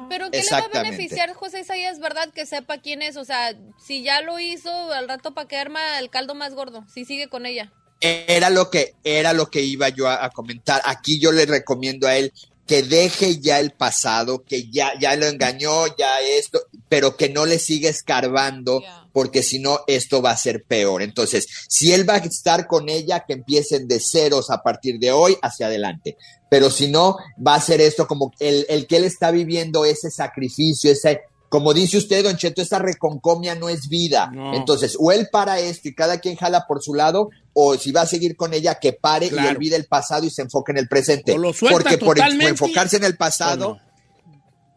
pero ¿qué le va a beneficiar José Isaías, verdad, que sepa quién es? O sea, si ya lo hizo, al rato para que arma el caldo más gordo, si sigue con ella. Era lo que, era lo que iba yo a, a comentar. Aquí yo le recomiendo a él que deje ya el pasado, que ya, ya lo engañó, ya esto, pero que no le siga escarbando, porque si no, esto va a ser peor. Entonces, si él va a estar con ella, que empiecen de ceros a partir de hoy hacia adelante. Pero si no, va a ser esto como el, el que él está viviendo, ese sacrificio, ese, como dice usted, Don Cheto, esa reconcomia no es vida. Entonces, o él para esto y cada quien jala por su lado, o si va a seguir con ella, que pare y olvide el pasado y se enfoque en el presente. O lo suelta Porque por, enfocarse en el pasado,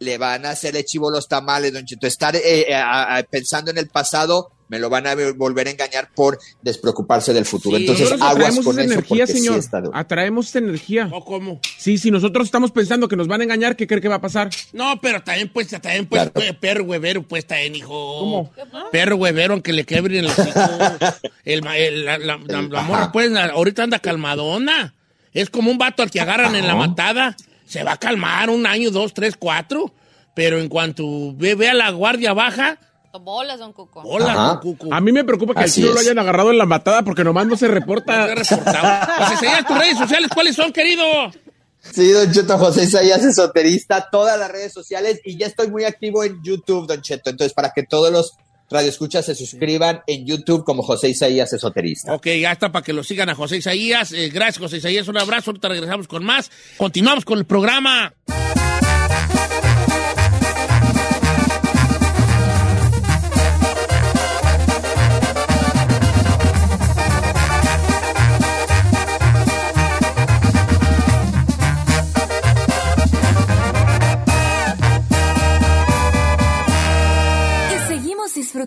le van a hacer el chivo los tamales, Don Cheto. Estar eh, a- pensando en el pasado, me lo van a volver a engañar por despreocuparse del futuro. Entonces, nosotros aguas atraemos con esa eso energía, sí señor. Atraemos esa energía. ¿O cómo? Sí, si nosotros estamos pensando que nos van a engañar, ¿qué cree que va a pasar? No, pero también pues, también pues, Claro. perro huevero, pues, también, hijo. ¿Cómo? Perro huevero, aunque le quebren el el, la, la- la- la morra, pues, ahorita anda calmadona. Es como un vato al que agarran en la matada. Se va a calmar un año, dos, tres, cuatro. Pero en cuanto ve, ve a la guardia baja, Bolas, don Cuco. hola, cucu. A mí me preocupa que Así el tío lo hayan agarrado en la matada porque nomás no se reporta. Pues enseña tus redes sociales, ¿cuáles son, querido? Sí, Don Cheto, José Isaías Esoterista, todas las redes sociales y ya estoy muy activo en YouTube, Don Cheto. Entonces, para que todos los radioescuchas se suscriban en YouTube como José Isaías Esoterista. Ok, ya está para que lo sigan a José Isaías. Eh, gracias, José Isaías. Un abrazo. Ahorita regresamos con más. Continuamos con el programa.